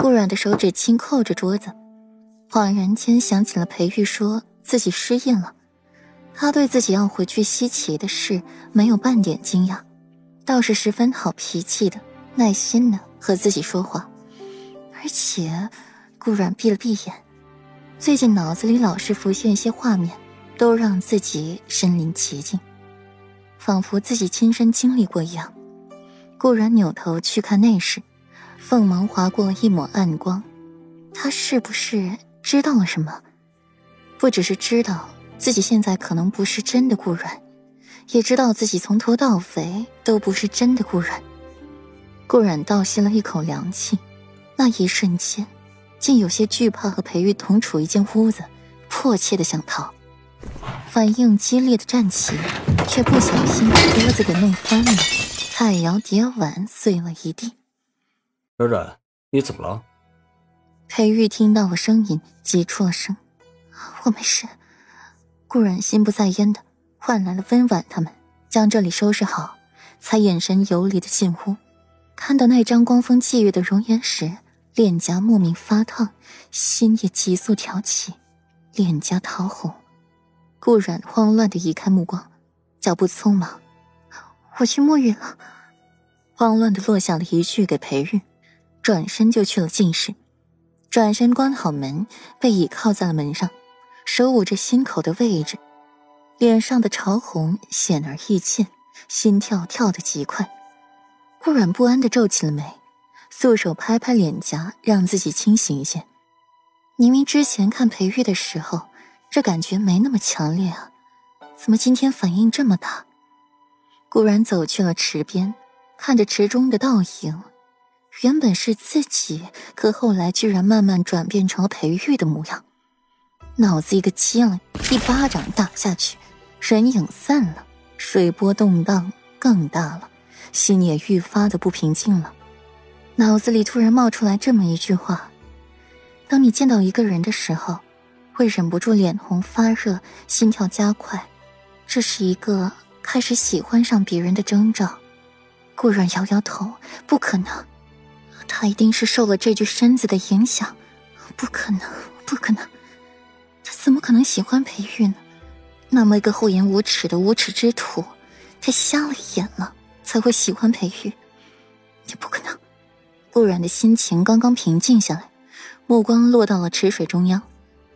顾软的手指轻扣着桌子，恍然间想起了裴玉说自己失忆了。他对自己要回去西岐的事没有半点惊讶，倒是十分好脾气的、耐心的和自己说话。而且，顾软闭了闭眼，最近脑子里老是浮现一些画面，都让自己身临其境，仿佛自己亲身经历过一样。顾然扭头去看内室，凤芒划过一抹暗光，他是不是知道了什么？不只是知道。自己现在可能不是真的顾软，也知道自己从头到尾都不是真的顾软。顾软倒吸了一口凉气，那一瞬间，竟有些惧怕和裴玉同处一间屋子，迫切的想逃，反应激烈的站起，却不小心把桌子给弄翻了，菜肴碟碗碎了一地。冉冉，你怎么了？裴玉听到了声音，急出了声：“我没事。”顾然心不在焉的唤来了温婉他们，将这里收拾好，才眼神游离的进屋。看到那张光风霁月的容颜时，脸颊莫名发烫，心也急速跳起，脸颊桃红。顾然慌乱的移开目光，脚步匆忙：“我去沐浴了。”慌乱的落下了一句给裴玉，转身就去了进室，转身关好门，被倚靠在了门上。手捂着心口的位置，脸上的潮红显而易见，心跳跳得极快。顾软不安的皱起了眉，素手拍拍脸颊，让自己清醒一些。明明之前看裴玉的时候，这感觉没那么强烈啊，怎么今天反应这么大？顾然走去了池边，看着池中的倒影，原本是自己，可后来居然慢慢转变成了裴玉的模样。脑子一个机灵，一巴掌打下去，人影散了，水波动荡更大了，心也愈发的不平静了。脑子里突然冒出来这么一句话：当你见到一个人的时候，会忍不住脸红发热，心跳加快，这是一个开始喜欢上别人的征兆。顾软摇摇头，不可能，他一定是受了这具身子的影响，不可能，不可能。他怎么可能喜欢裴玉呢？那么一个厚颜无耻的无耻之徒，他瞎了眼了才会喜欢裴玉？也不可能。顾然的心情刚刚平静下来，目光落到了池水中央，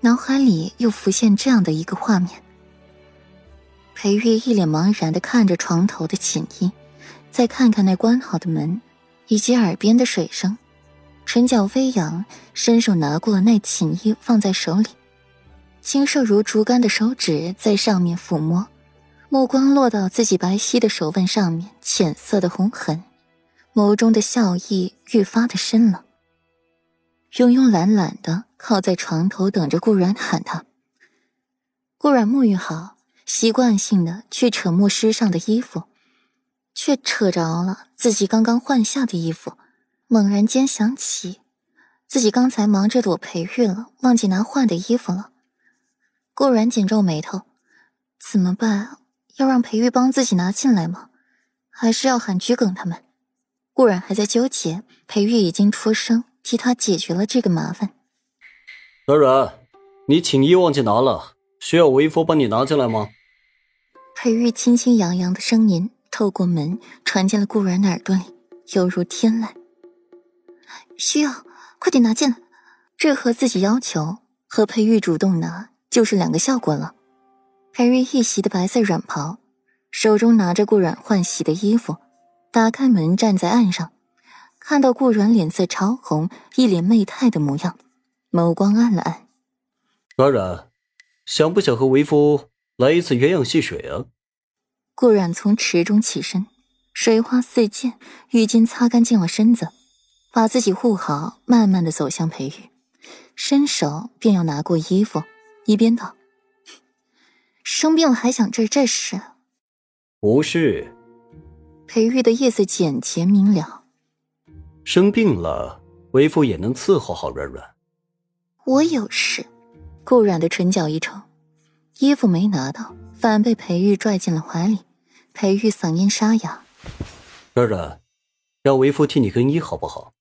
脑海里又浮现这样的一个画面：裴玉一脸茫然的看着床头的锦衣，再看看那关好的门，以及耳边的水声，唇角微扬，伸手拿过那锦衣，放在手里。清瘦如竹竿的手指在上面抚摸，目光落到自己白皙的手腕上面，浅色的红痕，眸中的笑意愈发的深了。慵慵懒懒的靠在床头，等着顾软喊他。顾软沐浴好，习惯性的去扯沐湿上的衣服，却扯着了自己刚刚换下的衣服，猛然间想起，自己刚才忙着躲裴玉了，忘记拿换的衣服了。顾然紧皱眉头，怎么办？要让裴玉帮自己拿进来吗？还是要喊桔梗他们？顾然还在纠结，裴玉已经出声替他解决了这个麻烦。软软，你寝衣忘记拿了，需要为夫帮你拿进来吗？裴玉轻轻扬扬的声音透过门传进了顾然的耳朵里，犹如天籁。需要，快点拿进来。这和自己要求，和裴玉主动拿。就是两个效果了。裴玉一袭的白色软袍，手中拿着顾软换洗的衣服，打开门站在岸上，看到顾软脸色潮红，一脸媚态的模样，眸光暗了暗。软软，想不想和为夫来一次鸳鸯戏水啊？顾软从池中起身，水花四溅，浴巾擦干净了身子，把自己护好，慢慢的走向裴玉，伸手便要拿过衣服。一边道：“生病了还想这这事？不是。”裴玉的意思简洁明了：“生病了，为父也能伺候好软软。”我有事。顾软的唇角一抽，衣服没拿到，反被裴玉拽进了怀里。裴玉嗓音沙哑：“软软，让为夫替你更衣好不好？”